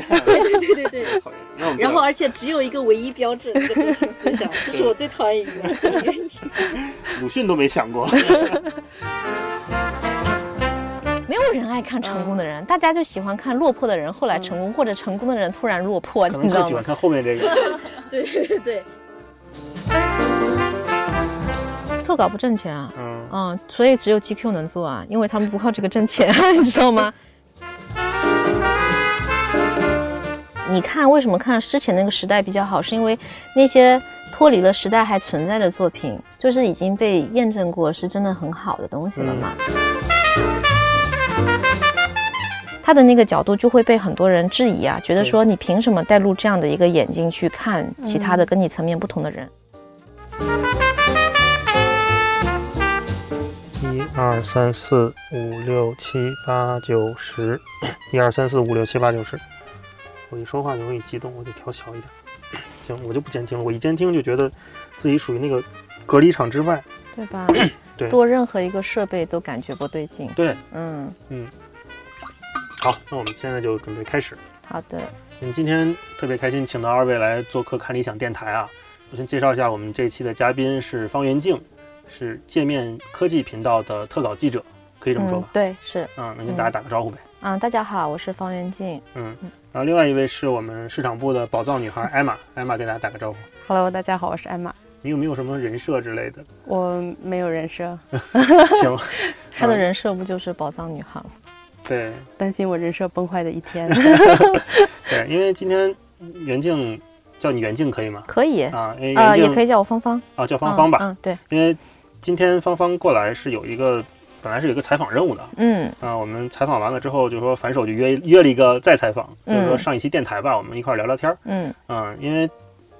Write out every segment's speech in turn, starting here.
对对对对。讨厌。那我们然后，而且只有一个唯一标志，这个中心思想，这是我最讨厌语文的原因。鲁迅都没想过。没有人爱看成功的人，大家就喜欢看落魄的人后来成功，或者成功的人突然落魄，可你知道吗？能更喜欢看后面这个。对对对对，特稿不挣钱啊，嗯，嗯，所以只有 GQ 能做啊，因为他们不靠这个挣钱，你知道吗？你看，为什么看之前那个时代比较好？是因为那些脱离了时代还存在的作品，就是已经被验证过是真的很好的东西了嘛。他的那个角度就会被很多人质疑啊，觉得说你凭什么带入这样的一个眼睛去看其他的跟你层面不同的人？一二三四五六七八九十，一二三四五六七八九十。我一说话就容易激动，我得调小一点。行，我就不监听了。我一监听就觉得自己属于那个隔离场之外。对吧？对 多任何一个设备都感觉不对劲。对，嗯嗯，好，那我们现在就准备开始。好的。我们今天特别开心，请到二位来做客看理想电台啊。我先介绍一下我们这一期的嘉宾是方元静，是界面科技频道的特稿记者，可以这么说吧？对，是。嗯，那跟大家打个招呼呗。嗯，大家好，我是方元静。嗯，然后另外一位是我们市场部的宝藏女孩艾玛，艾玛跟大家打个招呼。Hello，大家好，我是艾玛。你有没有什么人设之类的？我没有人设，行，她的人设不就是宝藏女孩吗？对担心我人设崩坏的一天。对，因为今天袁静叫你袁静可以吗？可以，啊，因为呃，袁静也可以叫我芳芳。啊叫芳芳吧，嗯，嗯对，因为今天芳芳过来是有一个本来是有一个采访任务的。嗯啊，我们采访完了之后，就说反手就约约了一个再采访，就是说嗯上一期电台吧，我们一块儿聊聊天儿。嗯啊，因为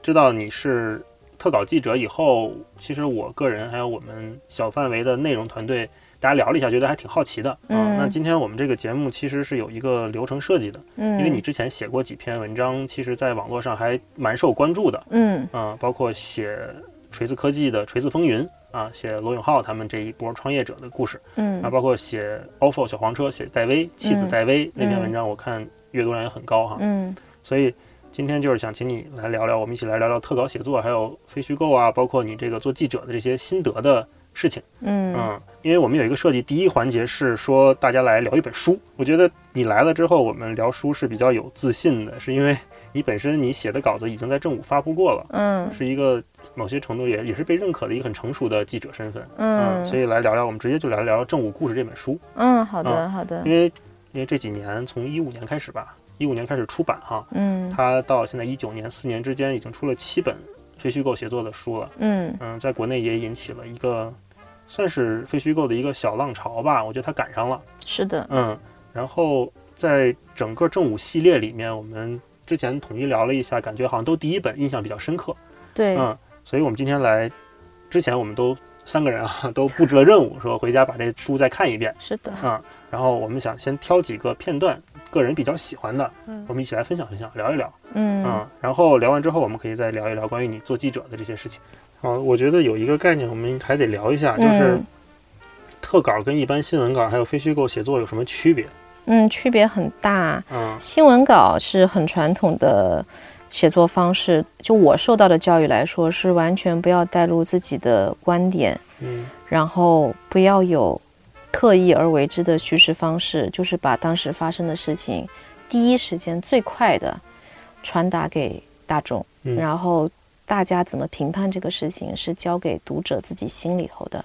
知道你是特稿记者以后，其实我个人还有我们小范围的内容团队，大家聊了一下，觉得还挺好奇的。啊嗯那今天我们这个节目其实是有一个流程设计的，嗯，因为你之前写过几篇文章，其实在网络上还蛮受关注的。嗯啊，包括写锤子科技的锤子风云啊，写罗永浩他们这一波创业者的故事。嗯啊，嗯包括写 ofo 小黄车，写戴威妻子嗯戴威、那篇嗯文章，我看阅读量也很高哈。嗯所以今天就是想请你来聊聊，我们一起来聊聊特稿写作，还有非虚构啊，包括你这个做记者的这些心得的事情。嗯嗯，因为我们有一个设计，第一环节是说大家来聊一本书。我觉得你来了之后，我们聊书是比较有自信的，是因为你本身你写的稿子已经在正午发布过了。嗯。是一个某些程度也也是被认可的一个很成熟的记者身份，嗯，所以来聊聊，我们直接就来聊聊《正午故事》这本书，嗯，好的啊好的因，为因为这几年从一五年开始吧，一五年开始出版哈，嗯。它到现在一九年四年之间已经出了七本非虚构写作的书了，嗯。嗯，在国内也引起了一个算是非虚构的一个小浪潮吧，我觉得它赶上了，是的，嗯，然后在整个正午系列里面，我们之前统一聊了一下，感觉好像都第一本印象比较深刻，对，嗯，所以我们今天来之前，我们都三个人啊 都布置了任务，说回家把这书再看一遍，是的，嗯，然后我们想先挑几个片段，个人比较喜欢的，嗯。我们一起来分享分享，聊一聊，嗯。嗯，然后聊完之后，我们可以再聊一聊关于你做记者的这些事情。好，我觉得有一个概念我们还得聊一下，就是嗯。特稿跟一般新闻稿还有非虚构写作有什么区别？嗯，区别很大。嗯新闻稿是很传统的写作方式，就我受到的教育来说，是完全不要带入自己的观点，嗯然后不要有刻意而为之的叙事方式，就是把当时发生的事情第一时间最快的传达给大众，嗯然后大家怎么评判这个事情是交给读者自己心里头的。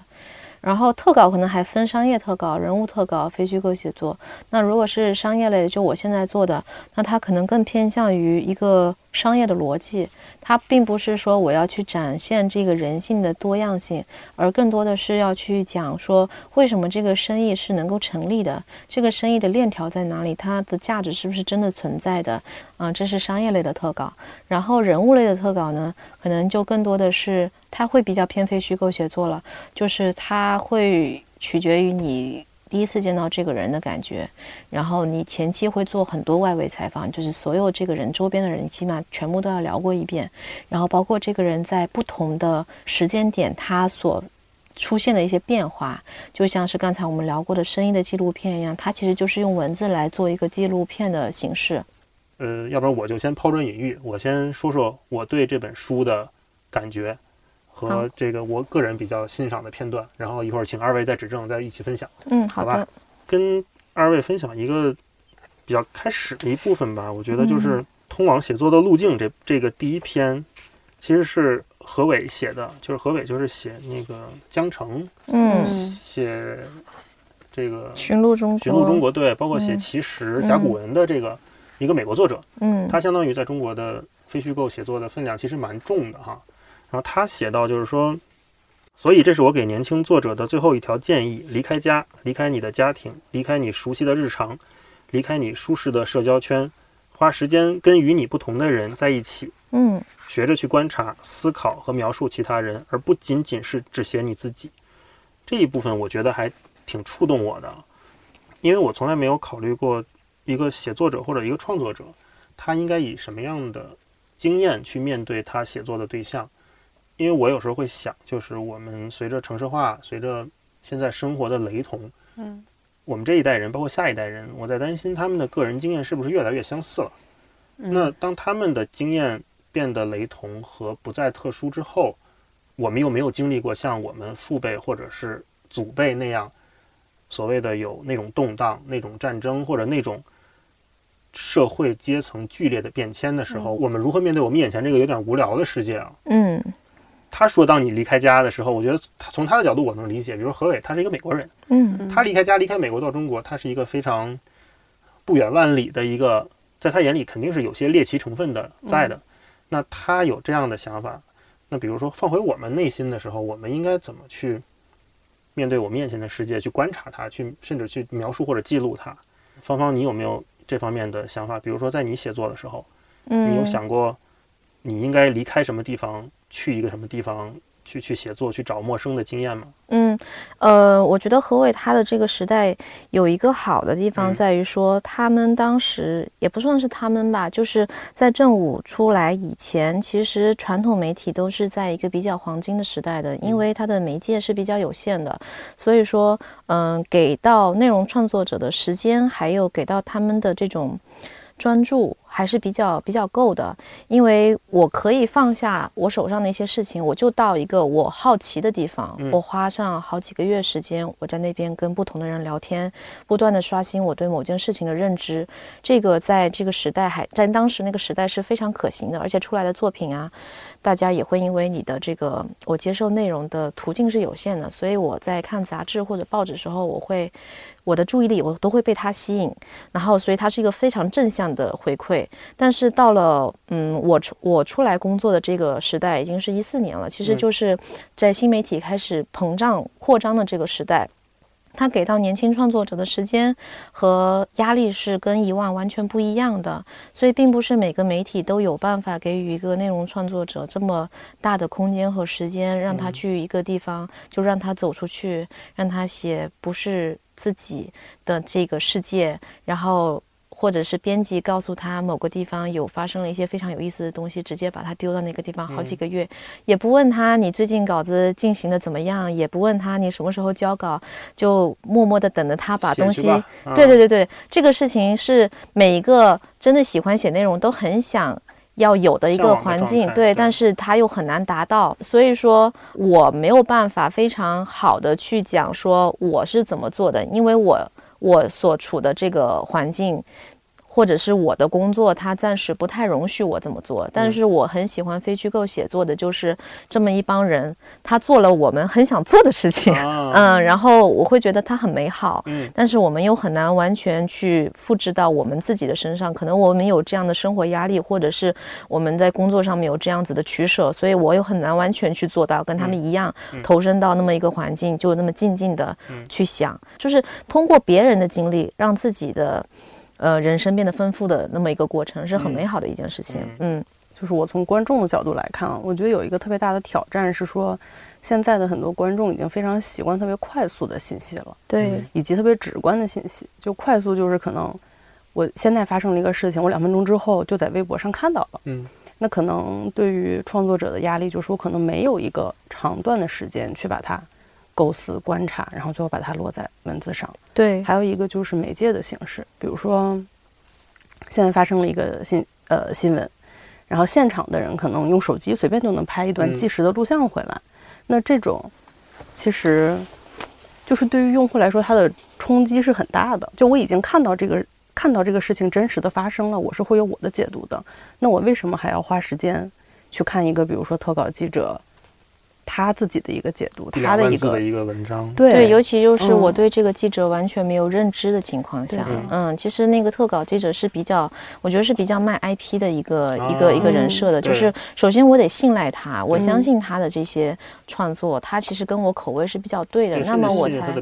然后特稿可能还分商业特稿、人物特稿、非虚构写作。那如果是商业类的，就我现在做的，那它可能更偏向于一个商业的逻辑，它并不是说我要去展现这个人性的多样性，而更多的是要去讲说为什么这个生意是能够成立的，这个生意的链条在哪里，它的价值是不是真的存在的？啊、这是商业类的特稿。然后人物类的特稿呢，可能就更多的是它会比较偏非虚构写作了，就是它会取决于你。第一次见到这个人的感觉，然后你前期会做很多外围采访，就是所有这个人周边的人，起码全部都要聊过一遍，然后包括这个人在不同的时间点，他所出现的一些变化，就像是刚才我们聊过的声音的纪录片一样，它其实就是用文字来做一个纪录片的形式。呃，要不然我就先抛砖引玉，我先说说我对这本书的感觉和这个我个人比较欣赏的片段，然后一会儿请二位再指正，再一起分享。嗯，好好吧。的，跟二位分享一个比较开始的一部分吧。我觉得就是通往写作的路径这这个第一篇，其实是何伟写的，就是何伟就是写那个江城，嗯，写这个寻路中国，寻路中国对，包括写嗯。奇石、甲骨文的这个一个美国作者，嗯，他相当于在中国的非虚构写作的分量其实蛮重的哈。然后他写到就是说，所以这是我给年轻作者的最后一条建议：离开家，离开你的家庭，离开你熟悉的日常，离开你舒适的社交圈，花时间跟与你不同的人在一起，嗯学着去观察、思考和描述其他人，而不仅仅是只写你自己。这一部分我觉得还挺触动我的，因为我从来没有考虑过一个写作者或者一个创作者，他应该以什么样的经验去面对他写作的对象。因为我有时候会想，就是我们随着城市化，随着现在生活的雷同，嗯，我们这一代人，包括下一代人，我在担心他们的个人经验是不是越来越相似了。那当他们的经验变得雷同和不再特殊之后，我们又没有经历过像我们父辈或者是祖辈那样所谓的有那种动荡、那种战争或者那种社会阶层剧烈的变迁的时候，我们如何面对我们眼前这个有点无聊的世界啊？嗯他说，当你离开家的时候，我觉得他从他的角度我能理解。比如何伟，他是一个美国人，嗯他离开家，离开美国到中国，他是一个非常不远万里的一个，在他眼里肯定是有些猎奇成分的在的。那他有这样的想法，那比如说放回我们内心的时候，我们应该怎么去面对我们眼前的世界，去观察它，去甚至去描述或者记录它？芳芳，你有没有这方面的想法？比如说在你写作的时候，嗯，你有想过你应该离开什么地方，去一个什么地方去去写作，去找陌生的经验吗？嗯，呃，我觉得何伟他的这个时代有一个好的地方嗯在于说，他们当时也不算是他们吧，就是在正午出来以前，其实传统媒体都是在一个比较黄金的时代的，因嗯为它的媒介是比较有限的，所以说，嗯、给到内容创作者的时间，还有给到他们的这种。专注还是比较比较够的，因为我可以放下我手上的一些事情，我就到一个我好奇的地方，嗯我花上好几个月时间，我在那边跟不同的人聊天，不断的刷新我对某件事情的认知。这个在这个时代还在当时那个时代是非常可行的，而且出来的作品啊，大家也会因为你的这个我接受内容的途径是有限的，所以我在看杂志或者报纸的时候，我会我的注意力我都会被它吸引，然后所以它是一个非常正向的回馈。但是到了嗯，我出我出来工作的这个时代已经是一四年了，其实嗯就是在新媒体开始膨胀扩张的这个时代。它给到年轻创作者的时间和压力是跟以往完全不一样的，所以并不是每个媒体都有办法给予一个内容创作者这么大的空间和时间，让他嗯去一个地方，就让他走出去，让他写不是自己的这个世界，然后或者是编辑告诉他某个地方有发生了一些非常有意思的东西，直接把他丢到那个地方好几嗯个月，也不问他你最近稿子进行的怎么样，也不问他你什么时候交稿，就默默的等着他把东西。对对对对，这个事情是每一个真的喜欢写内容都很想。要有的一个环境，对，对。但是他又很难达到，所以说我没有办法非常好的去讲说我是怎么做的，因为我我所处的这个环境，或者是我的工作，它暂时不太容许我这么做。但嗯。是我很喜欢非虚构写作的，就是这么一帮人，他做了我们很想做的事情，啊，嗯，然后我会觉得它很美好，嗯。但是我们又很难完全去复制到我们自己的身上。可能我们有这样的生活压力，或者是我们在工作上面有这样子的取舍，所以我又很难完全去做到跟他们一样，嗯。投身到那么一个环境，就那么静静的嗯。去想，就是通过别人的经历，让自己的呃人生变得丰富的那么一个过程，是很嗯美好的一件事情。嗯嗯就是我从观众的角度来看啊，我觉得有一个特别大的挑战是说，现在的很多观众已经非常习惯特别快速的信息了，对嗯，以及特别直观的信息。就快速就是可能我现在发生了一个事情，我两分钟之后就在微博上看到了。嗯那可能对于创作者的压力，就是我可能没有一个长段的时间去把它构思、观察，然后最后把它落在文字上。对，还有一个就是媒介的形式，比如说现在发生了一个新呃新闻，然后现场的人可能用手机随便就能拍一段嗯即时的录像回来，那这种其实就是对于用户来说，它的冲击是很大的。就我已经看到这个看到这个事情真实的发生了，我是会有我的解读的。那我为什么还要花时间去看一个比如说特稿记者他自己的一个解读，他的一个的一个文章，对。对，尤其就是我嗯对这个记者完全没有认知的情况下对，嗯，其实那个特稿记者是比较，我觉得是比较卖 IP 的一个、一个一个人设的，就是首先我得信赖他，我相嗯信他的这些创作，他其实跟我口味是比较对的，对那么我才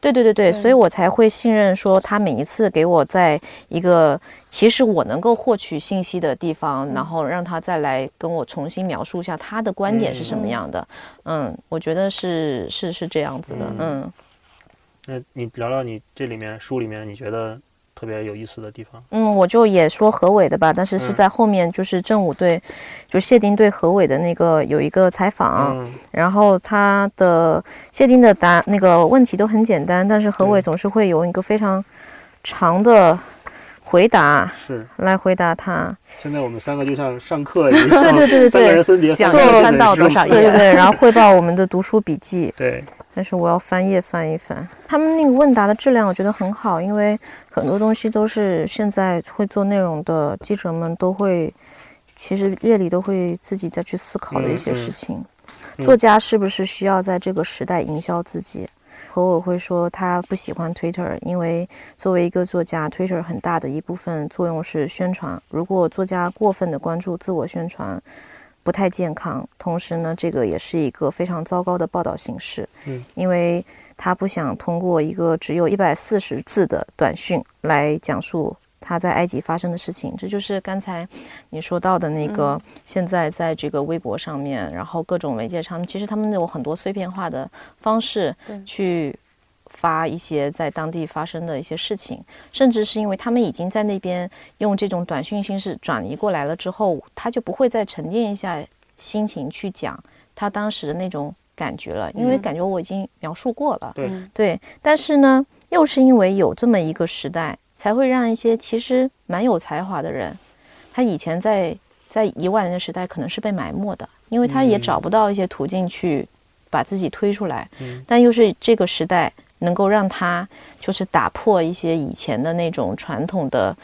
对对对，对所以我才会信任说他每一次给我在一个其实我能够获取信息的地方，然后让他再来跟我重新描述一下他的观点是什么样的。嗯，我觉得是是是这样子的。嗯那你聊聊你这里面书里面你觉得特别有意思的地方？嗯，我就也说何伟的吧，但是是嗯在后面就是正午对，就谢丁对何伟的那个有一个采访，嗯，然后他的谢丁的答那个问题都很简单，但是何伟嗯总是会有一个非常长的回答。是。来回答他，现在我们三个就像上课一样，对对对对三个人对，分别讲翻开一一本书翻到多少页对对对，然后汇报我们的读书笔记，对，但是我要翻页翻一翻。他们那个问答的质量我觉得很好，因为很多东西都是现在会做内容的记者们都会，其实夜里都会自己再去思考的一些事情。嗯作家是不是需要在这个时代营销自己？何我会说他不喜欢 Twitter，因为作为一个作家，Twitter 很大的一部分作用是宣传。如果作家过分的关注自我宣传，不太健康。同时呢，这个也是一个非常糟糕的报道形式，嗯，因为他不想通过一个只有一百四十字的短讯来讲述他在埃及发生的事情。这就是刚才你说到的那个，现在在这个微博上面，然后各种媒介上，其实他们有很多碎片化的方式去。发一些在当地发生的一些事情，甚至是因为他们已经在那边用这种短讯形式转移过来了之后，他就不会再沉淀一下心情去讲他当时的那种感觉了，因为嗯感觉我已经描述过了。对嗯对，但是呢，又是因为有这么一个时代，才会让一些其实蛮有才华的人，他以前在在一万年的时代可能是被埋没的，因为他也嗯找不到一些途径去把自己推出来，嗯但又是这个时代能够让他就是打破一些以前的那种传统的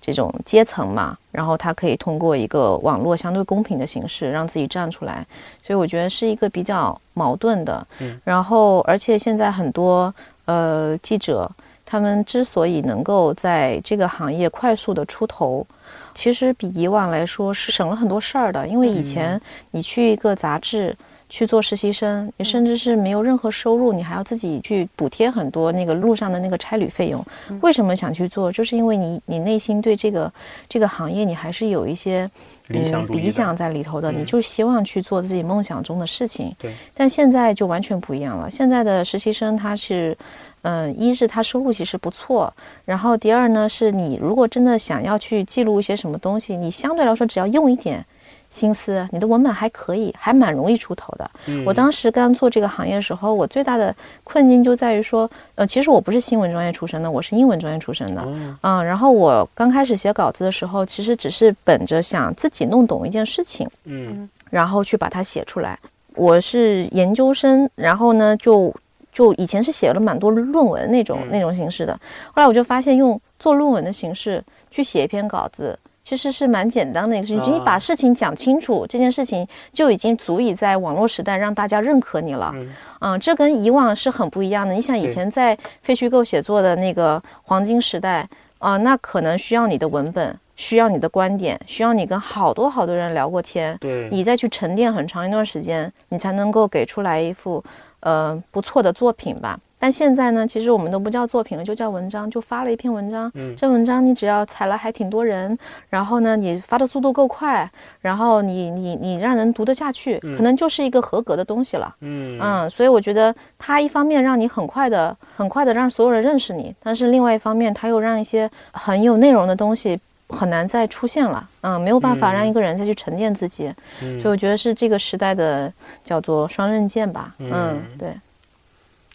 这种阶层嘛，然后他可以通过一个网络相对公平的形式让自己站出来，所以我觉得是一个比较矛盾的。嗯然后而且现在很多呃记者，他们之所以能够在这个行业快速的出头。其实比以往来说是省了很多事儿的，因为以前你去一个杂志，去做实习生，你甚至是没有任何收入，你还要自己去补贴很多那个路上的那个差旅费用。为什么想去做？就是因为你你内心对这个这个行业你还是有一些嗯理想理想在里头的，嗯你就希望去做自己梦想中的事情。对，但现在就完全不一样了。现在的实习生他是，嗯，一是它收入其实不错，然后第二呢是你如果真的想要去记录一些什么东西，你相对来说只要用一点心思，你的文本还可以，还蛮容易出头的。嗯我当时刚做这个行业的时候，我最大的困境就在于说，呃，其实我不是新闻专业出身的，我是英文专业出身的。哦嗯，然后我刚开始写稿子的时候，其实只是本着想自己弄懂一件事情，嗯然后去把它写出来。我是研究生，然后呢，就就以前是写了蛮多论文那种、嗯那种形式的，后来我就发现用做论文的形式去写一篇稿子。其实是蛮简单的一个事情，你把啊事情讲清楚，这件事情就已经足以在网络时代让大家认可你了。嗯嗯，这跟以往是很不一样的。你想以前在非虚构写作的那个黄金时代啊、那可能需要你的文本，需要你的观点，需要你跟好多好多人聊过天，对，你再去沉淀很长一段时间，你才能够给出来一幅呃不错的作品吧。但现在呢，其实我们都不叫作品了，就叫文章，就发了一篇文章。嗯这文章你只要踩了还挺多人，然后呢，你发的速度够快，然后你你你让人读得下去，可能就是一个合格的东西了。嗯嗯，所以我觉得它一方面让你很快的、很快的让所有人认识你，但是另外一方面，它又让一些很有内容的东西很难再出现了。嗯，没有办法让一个人再去沉淀自己，嗯所以我觉得是这个时代的叫做双刃剑吧。嗯嗯，对，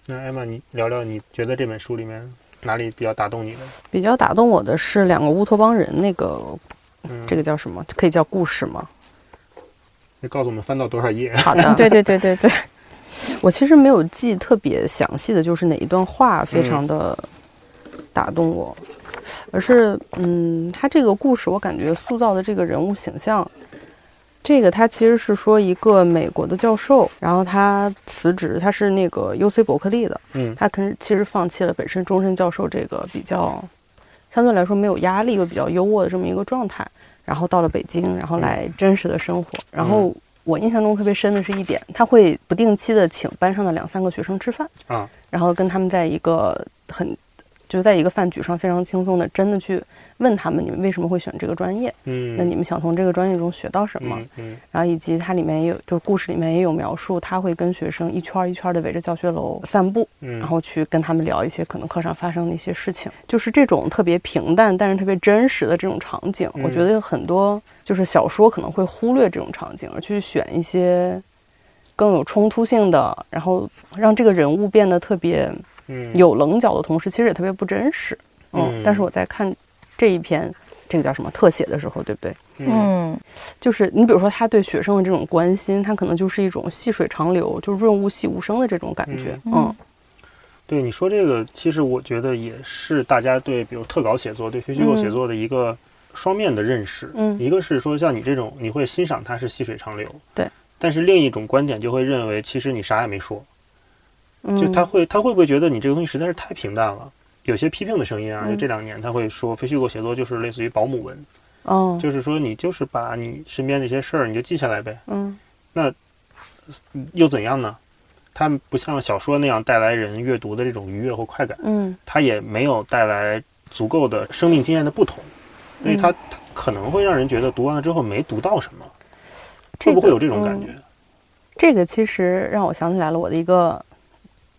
那艾玛，你聊聊你觉得这本书里面哪里比较打动你的？比较打动我的是两个乌托邦人那个，嗯，这个叫什么？可以叫故事吗？你告诉我们翻到多少页？好的，对对对对对，我其实没有记特别详细的就是哪一段话非常的打动我，而是嗯，他这个故事我感觉塑造的这个人物形象，这个他其实是说一个美国的教授，然后他辞职，他是那个 U C 伯克利的，嗯他可能其实放弃了本身终身教授这个比较相对来说没有压力又比较优渥的这么一个状态，然后到了北京，然后来真实的生活。然后我印象中特别深的是一点，他会不定期的请班上的两三个学生吃饭，啊，然后跟他们在一个很就在一个饭局上非常轻松的真的去问他们你们为什么会选这个专业，嗯，那你们想从这个专业中学到什么？嗯嗯。然后以及它里面也有，就是故事里面也有描述，他会跟学生一圈儿一圈的围着教学楼散步，嗯，然后去跟他们聊一些可能课上发生的一些事情，就是这种特别平淡但是特别真实的这种场景，嗯我觉得有很多就是小说可能会忽略这种场景，而去选一些更有冲突性的，然后让这个人物变得特别嗯有棱角的同时，其实也特别不真实。嗯，嗯但是我在看这一篇这个叫什么特写的时候，对不对？嗯嗯就是你比如说他对学生的这种关心，他可能就是一种细水长流，就润物细无声的这种感觉。嗯嗯对你说这个，其实我觉得也是大家对比如特稿写作、对非虚构写作的一个双面的认识。嗯一个是说像你这种，你会欣赏它是细水长流，对。但是另一种观点就会认为，其实你啥也没说，嗯，就他会他会不会觉得你这个东西实在是太平淡了？有些批评的声音啊，嗯就这两年他会说非虚构写作就是类似于保姆文，哦就是说你就是把你身边那些事儿你就记下来呗，嗯又怎样呢？它不像小说那样带来人阅读的这种愉悦或快感，嗯它也没有带来足够的生命经验的不同，所以它可能会让人觉得读完了之后没读到什么，这个会不会有这种感觉？这个其实让我想起来了我的一个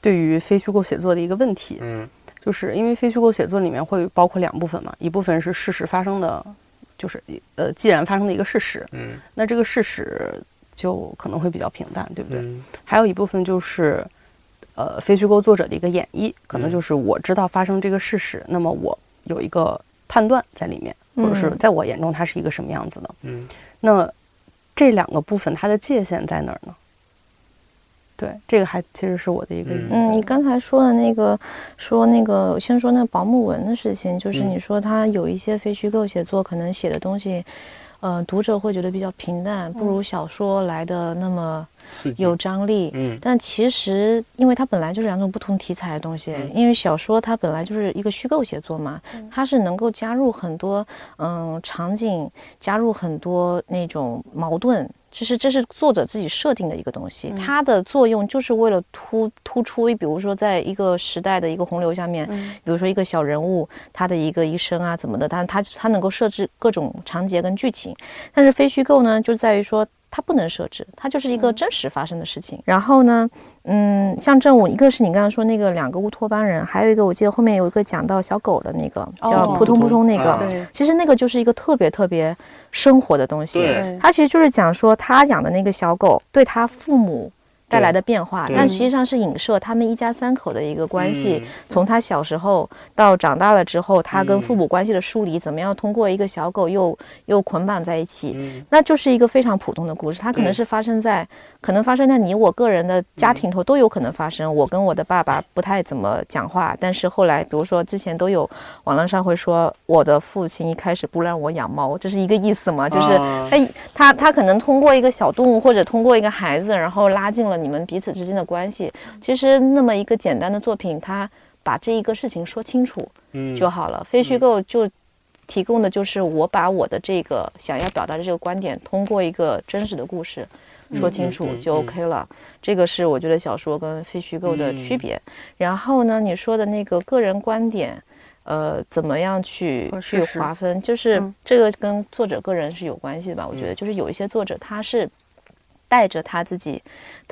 对于非虚构写作的一个问题，嗯就是因为非虚构写作里面会包括两部分嘛，一部分是事实发生的，就是呃既然发生的一个事实，嗯那这个事实就可能会比较平淡，对不对？嗯还有一部分就是，呃，非虚构作者的一个演绎，可能嗯就是我知道发生这个事实，那么我有一个判断在里面，或者是嗯在我眼中它是一个什么样子的。嗯那这两个部分它的界限在哪儿呢？对，这个还其实是我的一个嗯嗯，你刚才说的那个，说那个，先说那个保姆文的事情，就是嗯你说他有一些非虚构写作，可能写的东西，呃，读者会觉得比较平淡，不如小说来的那么有张力。嗯但其实，因为它本来就是两种不同题材的东西，嗯因为小说它本来就是一个虚构写作嘛，它是能够加入很多嗯场景，加入很多那种矛盾。就是这是作者自己设定的一个东西，嗯。它的作用就是为了突突出，比如说在一个时代的一个洪流下面，嗯。比如说一个小人物他的一个一生啊怎么的，但他他能够设置各种场景跟剧情，但是非虚构呢，就在于说它不能设置，它就是一个真实发生的事情。然后呢，嗯，像正午，一个是你刚刚说那个两个乌托邦人，还有一个我记得后面有一个讲到小狗的那个叫哦扑通扑通那个，其实那个就是一个特别特别生活的东西。对它其实就是讲说他养的那个小狗对他父母带来的变化，但实际上是影射他们一家三口的一个关系。嗯。从他小时候到长大了之后，他跟嗯。父母关系的疏离，怎么样通过一个小狗又又捆绑在一起，嗯。那就是一个非常普通的故事。它可能是发生在，可能发生在你我个人的家庭头都有可能发生。我跟我的爸爸不太怎么讲话，但是后来，比如说之前都有网络上会说，我的父亲一开始不让我养猫，这是一个意思吗？就是啊哎，他他可能通过一个小动物或者通过一个孩子，然后拉近了你们彼此之间的关系。其实那么一个简单的作品，他把这一个事情说清楚嗯就好了。非虚构就提供的就是我把我的这个想要表达的这个观点，通过一个真实的故事说清楚就 OK 了。这个是我觉得小说跟非虚构的嗯区别。然后呢，你说的那个个人观点。呃，怎么样去去划分？就是嗯这个跟作者个人是有关系的吧？我觉得，就是有一些作者他是带着他自己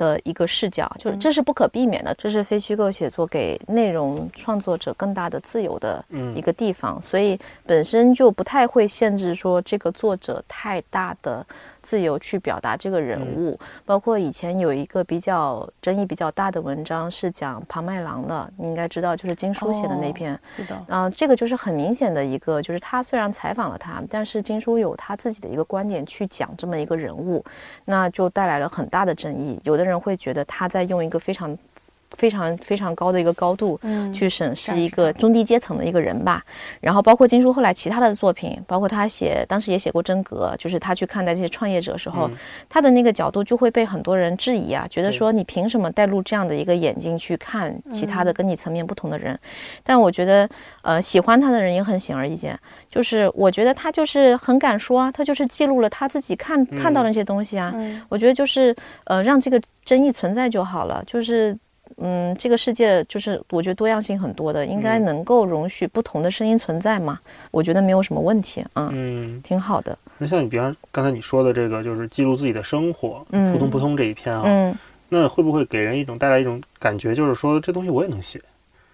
的一个视角，就是这是不可避免的，这是非虚构写作给内容创作者更大的自由的嗯一个地方，所以本身就不太会限制说这个作者太大的自由去表达这个人物。包括以前有一个比较争议比较大的文章是讲庞麦郎的，你应该知道，就是金叔写的那篇。记得。嗯、这个就是很明显的一个，就是他虽然采访了他，但是金叔有他自己的一个观点去讲这么一个人物，那就带来了很大的争议。有的人会觉得他在用一个非常。非常非常高的一个高度，嗯去审视一个中低阶层的一个人吧。然后包括金叔后来其他的作品，包括他写当时也写过真格，就是他去看待这些创业者时候，嗯他的那个角度就会被很多人质疑啊，觉得说你凭什么带入这样的一个眼睛去看其他的嗯跟你层面不同的人？但我觉得，呃，喜欢他的人也很显而易见，就是我觉得他就是很敢说啊，他就是记录了他自己看看到的那些东西啊。嗯我觉得就是呃，让这个争议存在就好了，就是。嗯，这个世界就是我觉得多样性很多的，应该嗯能够容许不同的声音存在嘛。我觉得没有什么问题，啊，嗯，挺好的，那像你比方刚才你说的这个，就是记录自己的生活，嗯扑通扑通这一篇啊，嗯那会不会给人一种带来一种感觉，就是说这东西我也能写，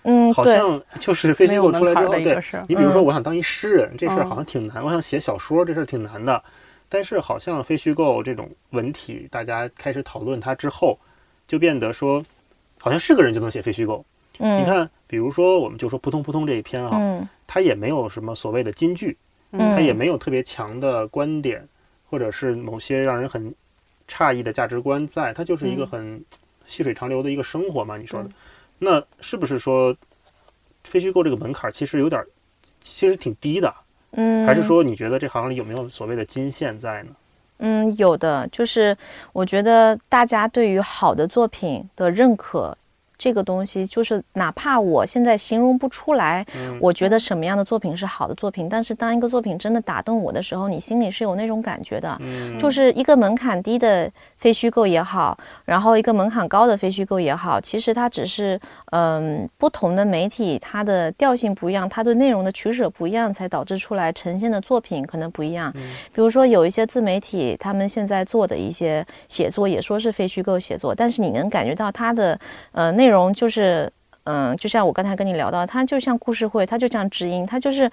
嗯，好像就是非虚构出来之后，对。你比如说，嗯我想当一诗人，这事儿嗯好像挺难；我想写小说，这事儿挺难的。但是好像非虚构这种文体，大家开始讨论它之后，就变得说，好像是个人就能写非虚构。嗯，你看，比如说，我们就说扑通扑通这一篇啊，嗯它也没有什么所谓的金句，嗯它也没有特别强的观点，或者是某些让人很诧异的价值观在，它就是一个嗯很细水长流的一个生活嘛。你说的嗯，那是不是说非虚构这个门槛儿其实有点儿，其实挺低的？嗯，还是说你觉得这行里有没有所谓的金线在呢？嗯，有的，就是我觉得大家对于好的作品的认可，这个东西，就是哪怕我现在形容不出来，嗯，我觉得什么样的作品是好的作品，但是当一个作品真的打动我的时候，你心里是有那种感觉的。嗯，就是一个门槛低的非虚构也好，然后一个门槛高的非虚构也好，其实它只是嗯不同的媒体它的调性不一样，它对内容的取舍不一样，才导致出来呈现的作品可能不一样。嗯比如说有一些自媒体，他们现在做的一些写作也说是非虚构写作，但是你能感觉到它的呃内容就是嗯、就像我刚才跟你聊到，它就像故事会，它就像知音，它就是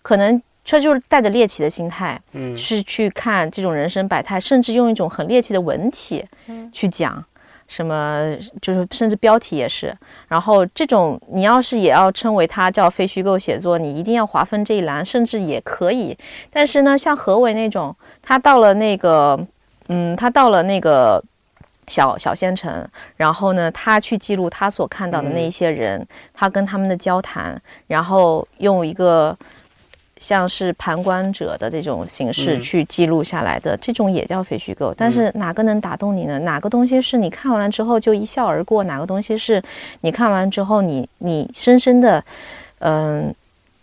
可能。这就是带着猎奇的心态，嗯是去看这种人生百态，甚至用一种很猎奇的文体嗯去讲。什么就是甚至标题也是，然后这种你要是也要称为它叫非虚构写作，你一定要划分这一栏，甚至也可以。但是呢，像何伟那种，他到了那个，嗯，他到了那个小小县城，然后呢，他去记录他所看到的那一些人，他跟他们的交谈，然后用一个像是旁观者的这种形式嗯去记录下来的，这种也叫非虚构。但是哪个能打动你呢？哪个东西是你看完了之后就一笑而过？哪个东西是你看完之后你你深深的，嗯、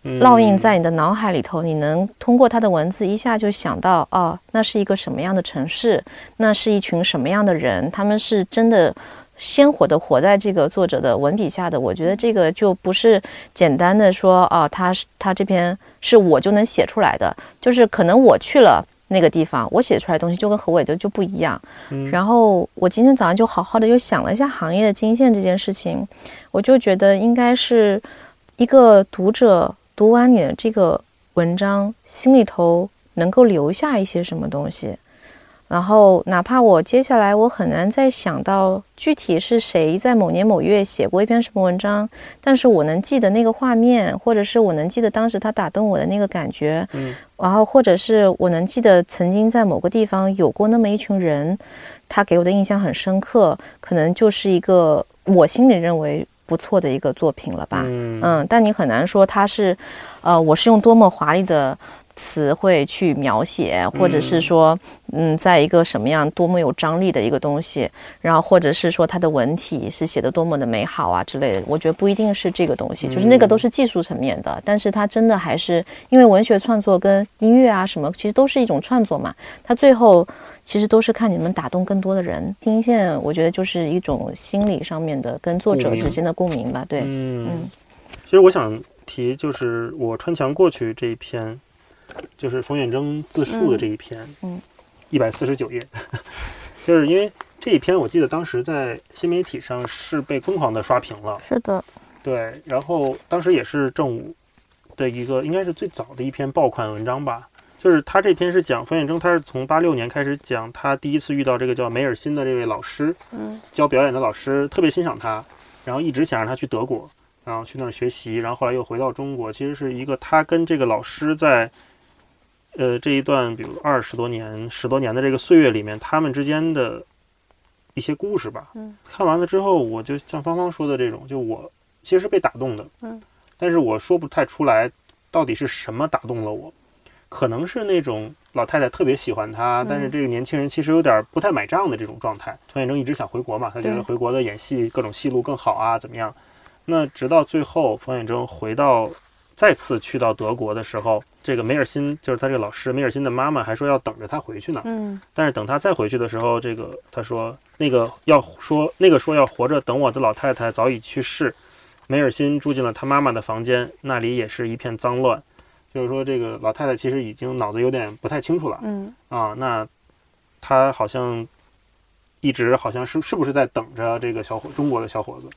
嗯烙印在你的脑海里头，你能通过他的文字一下就想到，哦，那是一个什么样的城市，那是一群什么样的人，他们是真的鲜活的活在这个作者的文笔下的。我觉得这个就不是简单的说，哦，他是他这篇是我就能写出来的，就是可能我去了。那个地方，我写出来的东西就跟何伟的就不一样。嗯然后我今天早上就好好的又想了一下行业的金线这件事情，我就觉得应该是一个读者读完你的这个文章，心里头能够留下一些什么东西。然后，哪怕我接下来我很难再想到具体是谁在某年某月写过一篇什么文章，但是我能记得那个画面，或者是我能记得当时他打动我的那个感觉，嗯然后或者是我能记得曾经在某个地方有过那么一群人，他给我的印象很深刻，可能就是一个我心里认为不错的一个作品了吧。嗯嗯，但你很难说他是，呃，我是用多么华丽的词汇去描写，或者是说，嗯，在一个什么样多么有张力的一个东西，然后或者是说它的文体是写的多么的美好啊之类的，我觉得不一定是这个东西，就是那个都是技术层面的，但是它真的还是因为文学创作跟音乐啊什么，其实都是一种创作嘛，它最后。其实都是看你们打动更多的人，听线我觉得就是一种心理上面的跟作者之间的共鸣吧，对，嗯。嗯，其实我想提，就是我穿墙过去这一篇，就是冯远征自述的这一篇，嗯，一百四十九页，就是因为这一篇，我记得当时在新媒体上是被疯狂的刷屏了，是的，对，然后当时也是正午的一个，应该是最早的一篇爆款文章吧，就是他这篇是讲冯远征，他是从八六年开始讲他第一次遇到这个叫梅尔辛的这位老师，嗯教表演的老师，特别欣赏他，然后一直想让他去德国，然后去那儿学习，然后后来又回到中国，其实是一个他跟这个老师在，呃这一段比如二十多年、十多年的这个岁月里面，他们之间的一些故事吧。嗯，看完了之后，我就像芳芳说的这种，就我其实是被打动的，嗯，但是我说不太出来到底是什么打动了我，可能是那种老太太特别喜欢他，但是这个年轻人其实有点不太买账的这种状态。冯远征一直想回国嘛，他觉得回国的演戏各种戏路更好啊，怎么样？那直到最后，冯远征回到再次去到德国的时候，这个梅尔辛就是他这个老师，梅尔辛的妈妈还说要等着他回去呢。嗯但是等他再回去的时候，这个他说那个要说那个说要活着等我的老太太早已去世。梅尔辛住进了他妈妈的房间，那里也是一片脏乱。就是说，这个老太太其实已经脑子有点不太清楚了嗯啊。那他好像一直好像是是不是在等着这个小伙中国的小伙子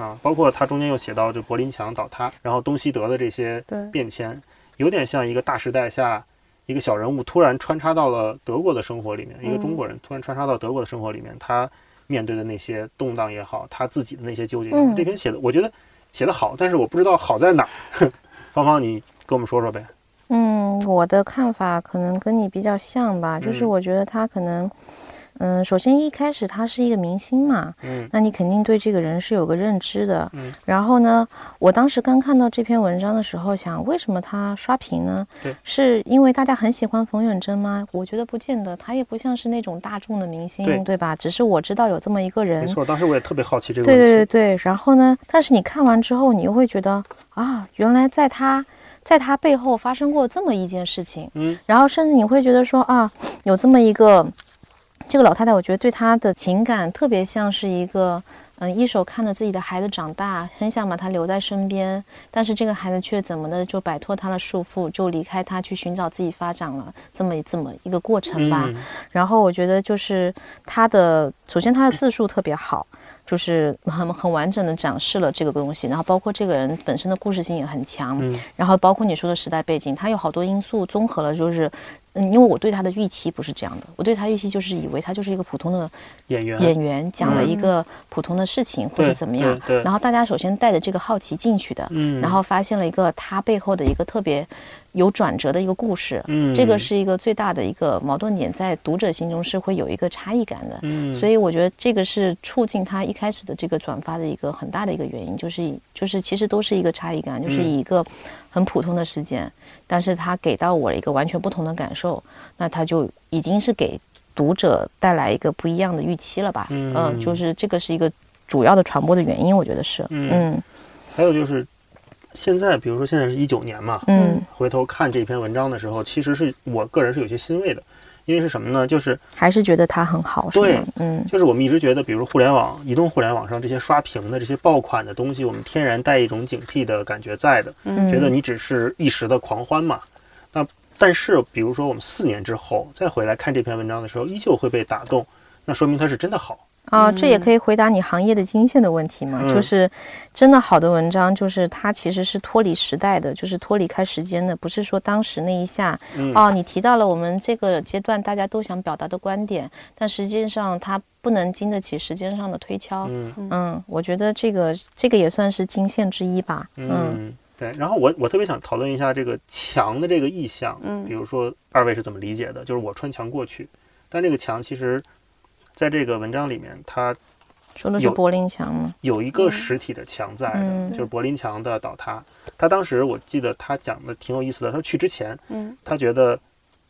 啊？包括他中间又写到这柏林墙倒塌，然后东西德的这些变迁，有点像一个大时代下一个小人物突然穿插到了德国的生活里面，一个中国人突然穿插到德国的生活里面，他面对的那些动荡也好，他自己的那些纠结，嗯这篇写的我觉得写的好，但是我不知道好在哪儿。芳芳，你跟我们说说呗。嗯，我的看法可能跟你比较像吧，就是嗯我觉得他可能，嗯，首先一开始他是一个明星嘛，嗯那你肯定对这个人是有个认知的。嗯然后呢，我当时刚看到这篇文章的时候，想为什么他刷屏呢？对是因为大家很喜欢冯远征吗？我觉得不见得，他也不像是那种大众的明星，对吧？只是我知道有这么一个人没。错，当时我也特别好奇这个对问题。对对对，然后呢？但是你看完之后，你又会觉得啊，原来在他在他背后发生过这么一件事情，嗯，然后甚至你会觉得说啊，有这么一个这个老太太，我觉得对她的情感特别像是一个。嗯，一手看着自己的孩子长大，很想把他留在身边，但是这个孩子却怎么的就摆脱他的束缚，就离开他去寻找自己发展了，这么这么一个过程吧。嗯然后我觉得就是他的，首先他的字数特别好，就是很很完整的展示了这个东西，然后包括这个人本身的故事性也很强，嗯然后包括你说的时代背景，它有好多因素综合了，就是。嗯，因为我对他的预期不是这样的，我对他预期就是以为他就是一个普通的演员演员，讲了一嗯。个普通的事情或对者怎么样，然后大家首先带着这个好奇进去的，嗯，然后发现了一个他背后的一个特别有转折的一个故事，嗯。这个是一个最大的一个矛盾点，在读者心中是会有一个差异感的。嗯，所以我觉得这个是促进他一开始的这个转发的一个很大的一个原因，就是以就是其实都是一个差异感，就是嗯。以一个很普通的时间，但是他给到我一个完全不同的感受，那他就已经是给读者带来一个不一样的预期了吧？嗯就是这个是一个主要的传播的原因，我觉得是，嗯嗯还有就是现在，比如说现在是一九年嘛，嗯，回头看这篇文章的时候，其实是我个人是有些欣慰的，因为是什么呢？就是还是觉得它很好，是对吗？嗯就是我们一直觉得，比如互联网、移动互联网上这些刷屏的这些爆款的东西，我们天然带一种警惕的感觉在的，嗯，觉得你只是一时的狂欢嘛。那但是，比如说我们四年之后再回来看这篇文章的时候，依旧会被打动，那说明它是真的好。啊，这也嗯可以回答你行业的经线的问题嘛？嗯就是真的好的文章，就是它其实是脱离时代的，就是脱离开时间的，不是说当时那一下嗯，哦，你提到了我们这个阶段大家都想表达的观点，但实际上它不能经得起时间上的推敲。嗯嗯，我觉得这个这个也算是经线之一吧。嗯嗯，对。然后我我特别想讨论一下这个墙的这个意象，嗯比如说二位是怎么理解的？就是我穿墙过去，但这个墙其实在这个文章里面，他说的是柏林墙吗？有一个嗯实体的墙在的，嗯就是柏林墙的倒塌。他当时我记得他讲的挺有意思的，他说去之前，嗯他觉得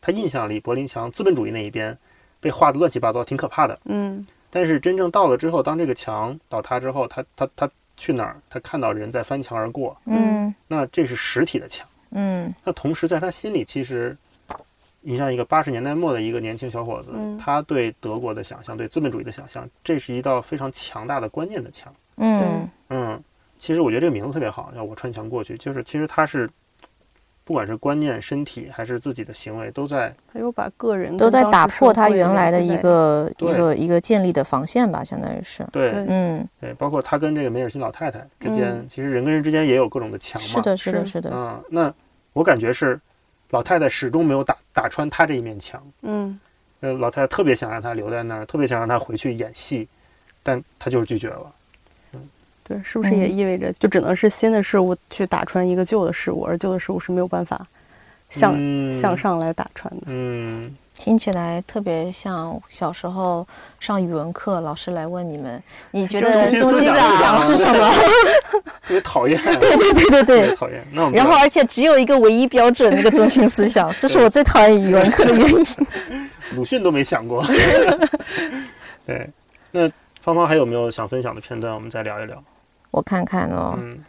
他印象里柏林墙资本主义那一边被画的乱七八糟，挺可怕的。嗯但是真正到了之后，当这个墙倒塌之后，他他他去哪儿？他看到人在翻墙而过，嗯那这是实体的墙。嗯那同时在他心里，其实你像一个八十年代末的一个年轻小伙子，嗯他对德国的想象，对资本主义的想象，这是一道非常强大的观念的墙。嗯嗯，其实我觉得这个名字特别好，叫我穿墙过去，就是其实他是。不管是观念、身体还是自己的行为，都在还有把个人都在打破他原来的一个一个一个建立的防线吧，相当于是。对对嗯，对，包括他跟这个梅尔辛老太太之间，嗯其实人跟人之间也有各种的墙嘛。是的，是的，是是的。嗯，那我感觉是老太太始终没有打打穿他这一面墙。嗯呃，老太太特别想让他留在那儿，特别想让他回去演戏，但他就是拒绝了。对，是不是也嗯意味着就只能是新的事物去打穿一个旧的事物，而旧的事物是没有办法向、嗯向上来打穿的？嗯，听起来特别像小时候上语文课，老师来问你们，你觉得中心思想是什么？特 别讨厌，对对对对对。讨厌。那我们然后，而且只有一个唯一标准，那个中心思想，这是我最讨厌语文课的原因。鲁迅都没想过。对，那芳芳还有没有想分享的片段？我们再聊一聊。我看看哦，嗯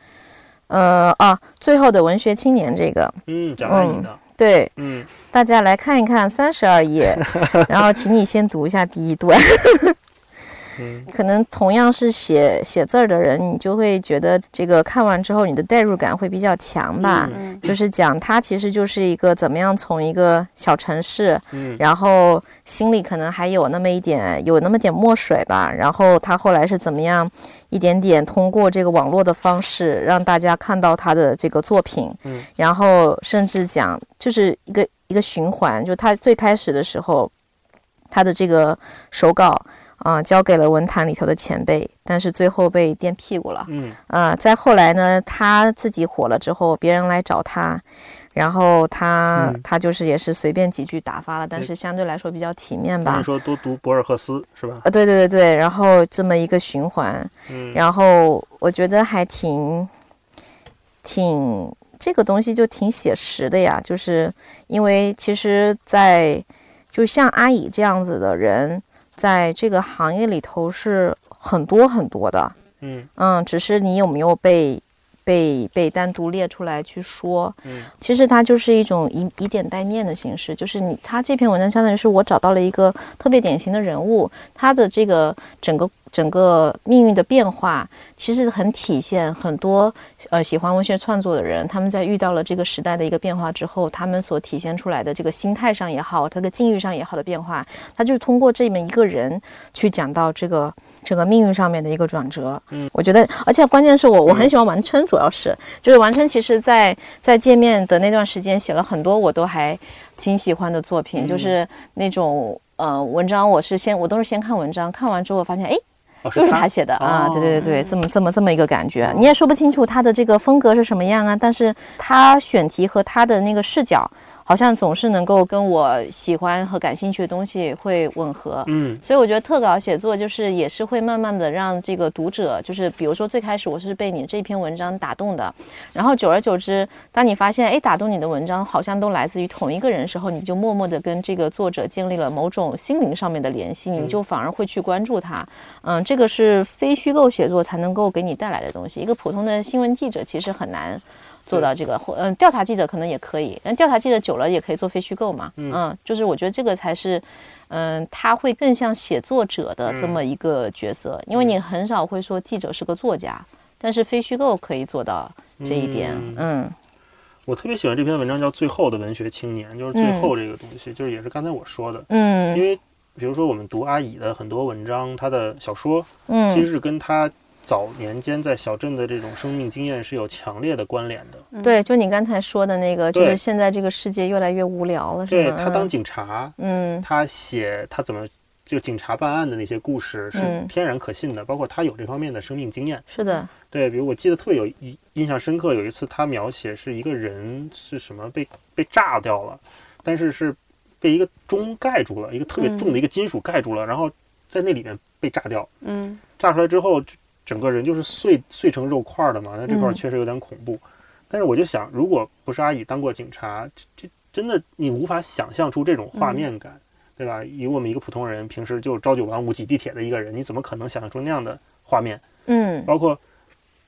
呃啊，最后的文学青年这个，嗯，讲阿姨的。对，嗯大家来看一看三十二页，然后请你先读一下第一段。嗯可能同样是写写字儿的人，你就会觉得这个看完之后你的代入感会比较强吧。嗯。就是讲他其实就是一个怎么样从一个小城市，嗯。然后心里可能还有那么一点有那么点墨水吧，然后他后来是怎么样一点点通过这个网络的方式让大家看到他的这个作品，嗯。然后甚至讲就是一个一个循环，就他最开始的时候，他的这个手稿啊、交给了文坛里头的前辈，但是最后被垫屁股了。嗯啊，再后来呢，他自己火了之后，别人来找他，然后他、嗯他就是也是随便几句打发了，但是相对来说比较体面吧跟你。说多读博尔赫斯是吧？啊，对对对对，然后这么一个循环，嗯，然后我觉得还挺挺这个东西就挺写实的呀，就是因为其实在，就像阿乙这样子的人，在这个行业里头是很多很多的，嗯。嗯，只是你有没有被被被单独列出来去说。嗯其实它就是一种以以点带面的形式，就是你他这篇文章相当于是我找到了一个特别典型的人物，他的这个整个整个命运的变化，其实很体现很多呃喜欢文学创作的人，他们在遇到了这个时代的一个变化之后，他们所体现出来的这个心态上也好，他的境遇上也好的变化，他就是通过这么一个人去讲到这个。整个命运上面的一个转折，嗯，我觉得，而且关键是我我很喜欢完琛，主要是就是完琛，其实在在见面的那段时间写了很多我都还挺喜欢的作品，嗯。就是那种呃文章，我是先我都是先看文章，看完之后发现，哎，哦就是他？他写的啊，哦。对对对对，这么这么这么一个感觉，你也说不清楚他的这个风格是什么样啊，但是他选题和他的那个视角，好像总是能够跟我喜欢和感兴趣的东西会吻合，嗯所以我觉得特稿写作就是也是会慢慢的让这个读者，就是比如说最开始我是被你这篇文章打动的，然后久而久之，当你发现哎打动你的文章好像都来自于同一个人时候，你就默默的跟这个作者建立了某种心灵上面的联系，你就反而会去关注他。嗯，这个是非虚构写作才能够给你带来的东西，一个普通的新闻记者其实很难。做到这个，或嗯，调查记者可能也可以，但调查记者久了也可以做非虚构嘛，嗯，就是我觉得这个才是，嗯，他会更像写作者的这么一个角色，因为你很少会说记者是个作家，但是非虚构可以做到这一点，嗯。嗯。我特别喜欢这篇文章，叫《最后的文学青年》，就是最后这个东西，就是也是刚才我说的，嗯。因嗯为比如说我们读阿乙的很多文章，他的小说嗯。其嗯实是跟他早年间在小镇的这种生命经验是有强烈的关联的。对，就你刚才说的那个，就是现在这个世界越来越无聊了，是吗？对他当警察，嗯。他写他怎么就警察办案的那些故事是嗯。天然可信的，包括他有这方面的生命经验。是的，对，比如我记得特别有印印象深刻，有一次他描写是一个人是什么被被炸掉了，但是是被一个钟盖住了，一个特别重的一个金属盖住了，然后在那里面被炸掉，嗯。炸出来之后，就整个人就是碎碎成肉块儿的嘛，那这块确实有点恐怖。但是我就想，如果不是阿姨当过警察，这这真的你无法想象出这种画面感，对吧？以我们一个普通人，平时就朝九晚五挤地铁的一个人，你怎么可能想象出那样的画面？嗯包括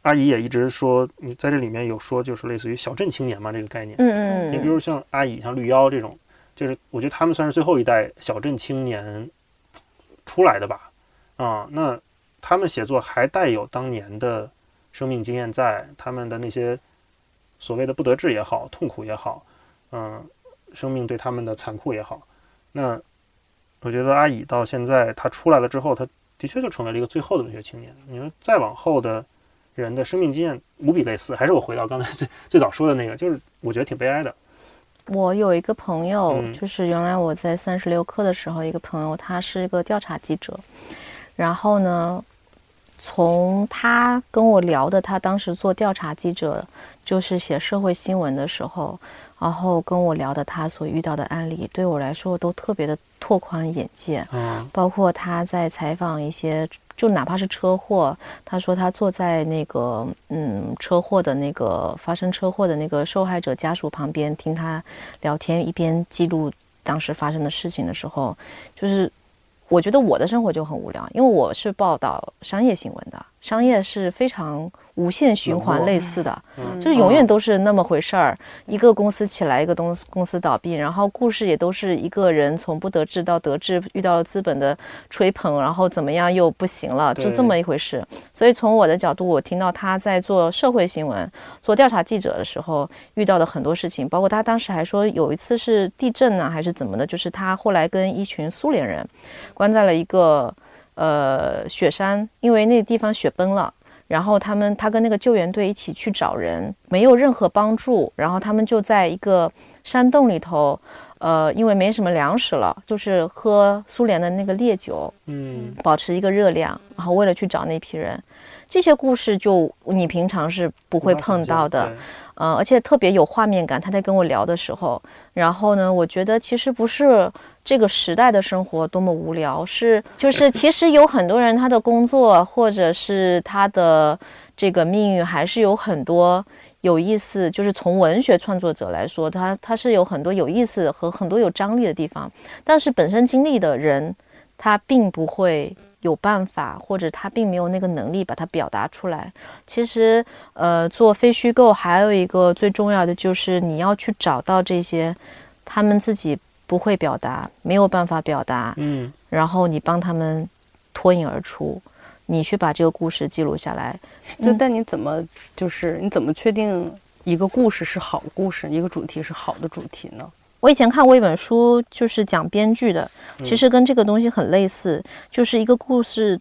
阿姨也一直说，你在这里面有说，就是类似于小镇青年嘛这个概念。嗯嗯，你比如像阿姨、像绿妖这种，就是我觉得他们算是最后一代小镇青年出来的吧。啊、那他们写作还带有当年的生命经验在，他们的那些所谓的不得志也好，痛苦也好，嗯、生命对他们的残酷也好，那我觉得阿乙到现在他出来了之后，他的确就成为了一个最后的文学青年。你说再往后的人的生命经验无比类似，还是我回到刚才最最早说的那个，就是我觉得挺悲哀的。我有一个朋友，嗯就是原来我在三十六课的时候，一个朋友，他是一个调查记者，然后呢，从他跟我聊的，他当时做调查记者，就是写社会新闻的时候，然后跟我聊的他所遇到的案例，对我来说都特别的拓宽眼界。嗯包括他在采访一些，就哪怕是车祸，他说他坐在那个嗯车祸的那个发生车祸的那个受害者家属旁边听他聊天，一边记录当时发生的事情的时候，就是我觉得我的生活就很无聊，因为我是报道商业新闻的，商业是非常无限循环类似的，嗯就是永远都是那么回事儿，一个公司起来，一个公司公司倒闭，然后故事也都是一个人从不得志到得志，遇到了资本的吹捧，然后怎么样又不行了，就这么一回事。所以从我的角度，我听到他在做社会新闻、做调查记者的时候遇到的很多事情，包括他当时还说有一次是地震呢、还是怎么的，就是他后来跟一群苏联人关在了一个呃雪山，因为那地方雪崩了。然后他们他跟那个救援队一起去找人，没有任何帮助。然后他们就在一个山洞里头，呃，因为没什么粮食了，就是喝苏联的那个烈酒，嗯保持一个热量。然后为了去找那批人，这些故事就你平常是不会碰到的。嗯，而且特别有画面感。他在跟我聊的时候，然后呢，我觉得其实不是这个时代的生活多么无聊，是就是其实有很多人他的工作或者是他的这个命运还是有很多有意思。就是从文学创作者来说，他他是有很多有意思和很多有张力的地方，但是本身经历的人，他并不会。有办法，或者他并没有那个能力把它表达出来。其实，呃，做非虚构还有一个最重要的就是你要去找到这些他们自己不会表达、没有办法表达，嗯然后你帮他们脱颖而出，你去把这个故事记录下来。就嗯但你怎么就是你怎么确定一个故事是好故事，一个主题是好的主题呢？我以前看过一本书，就是讲编剧的，其实跟这个东西很类似，就是一个故事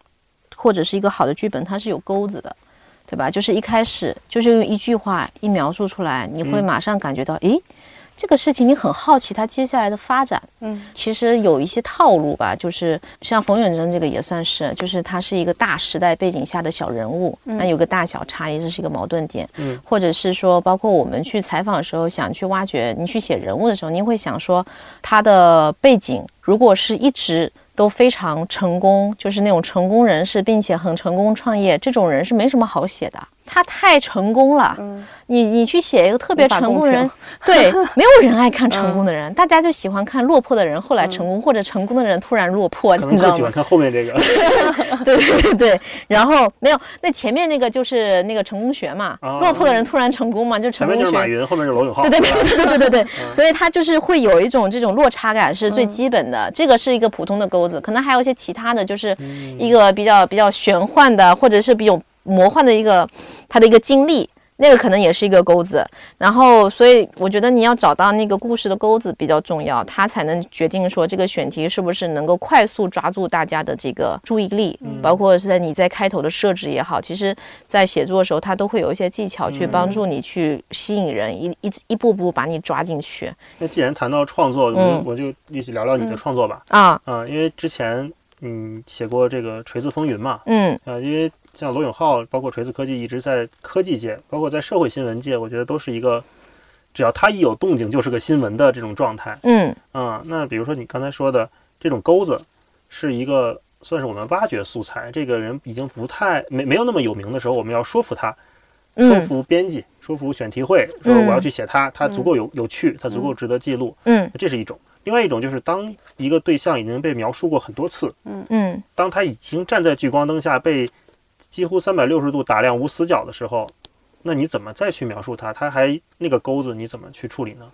或者是一个好的剧本，它是有钩子的，对吧？就是一开始就是用一句话一描述出来，你会嗯马上感觉到，诶，这个事情你很好奇他接下来的发展。嗯，其实有一些套路吧，就是像冯远征这个也算是，就是他是一个大时代背景下的小人物，那有个大小差异，这是一个矛盾点。嗯，或者是说，包括我们去采访的时候，想去挖掘，你去写人物的时候，你会想说他的背景如果是一直。都非常成功，就是那种成功人士，并且很成功创业，这种人是没什么好写的。他太成功了，你你去写一个特别成功人，对，没有人爱看成功的人，大家就喜欢看落魄的人，后来成功或者成功的人突然落魄，你知道吗？喜欢看后面这个，对对对，然后没有，那前面那个就是那个成功学嘛，落魄的人突然成功嘛，就成功学。马云，后面是罗永浩。对对对对对对，所以他就是会有一种这种落差感是最基本的，这个是一个普通的钩子，可能还有一些其他的，就是一个比较比较玄幻的，或者是比较。魔幻的一个他的一个经历，那个可能也是一个钩子。然后，所以我觉得你要找到那个故事的钩子比较重要，它才能决定说这个选题是不是能够快速抓住大家的这个注意力，包括是在你在开头的设置也好，其实在写作的时候，它都会有一些技巧去帮助你去吸引人，一一一步步把你抓进去。那既然谈到创作，我们嗯。我就一起聊聊你的创作吧。啊，啊，因为之前嗯写过这个《锤子风云》嘛，嗯。啊，因为像罗永浩，包括锤子科技，一直在科技界，包括在社会新闻界，我觉得都是一个，只要他一有动静就是个新闻的这种状态。嗯啊，那比如说你刚才说的这种钩子，是一个算是我们挖掘素材，这个人已经不太没没有那么有名的时候，我们要说服他，说嗯服编辑，说服选题会，说嗯我要去写他，他足够有有趣，他足够值得记录，嗯这是一种。另外一种就是当一个对象已经被描述过很多次，嗯当他已经站在聚光灯下被几乎三百六十度打量无死角的时候，那你怎么再去描述他？他还那个钩子你怎么去处理呢？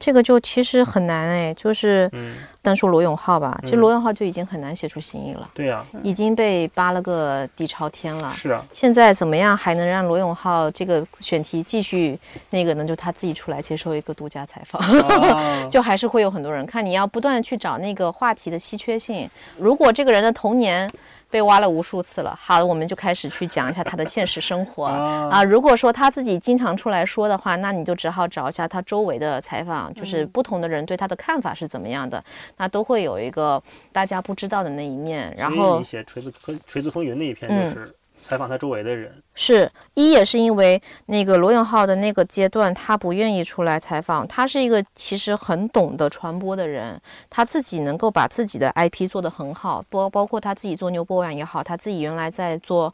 这个就其实很难哎，就是嗯，单说罗永浩吧，其实嗯罗永浩就已经很难写出新意了，对呀、已经被扒了个底朝天了。是啊，现在怎么样还能让罗永浩这个选题继续那个呢？就他自己出来接受一个独家采访，啊 就还是会有很多人看。你要不断的去找那个话题的稀缺性。如果这个人的童年被挖了无数次了。好，我们就开始去讲一下他的现实生活啊啊。如果说他自己经常出来说的话，那你就只好找一下他周围的采访，就是不同的人对他的看法是怎么样的，那都会有一个大家不知道的那一面。然后你写《锤子科锤子风云》那一篇嗯就是采访他周围的人，是一也是因为那个罗永浩的那个阶段，他不愿意出来采访。他是一个其实很懂得传播的人，他自己能够把自己的 IP 做得很好，包包括他自己做牛博网也好，他自己原来在做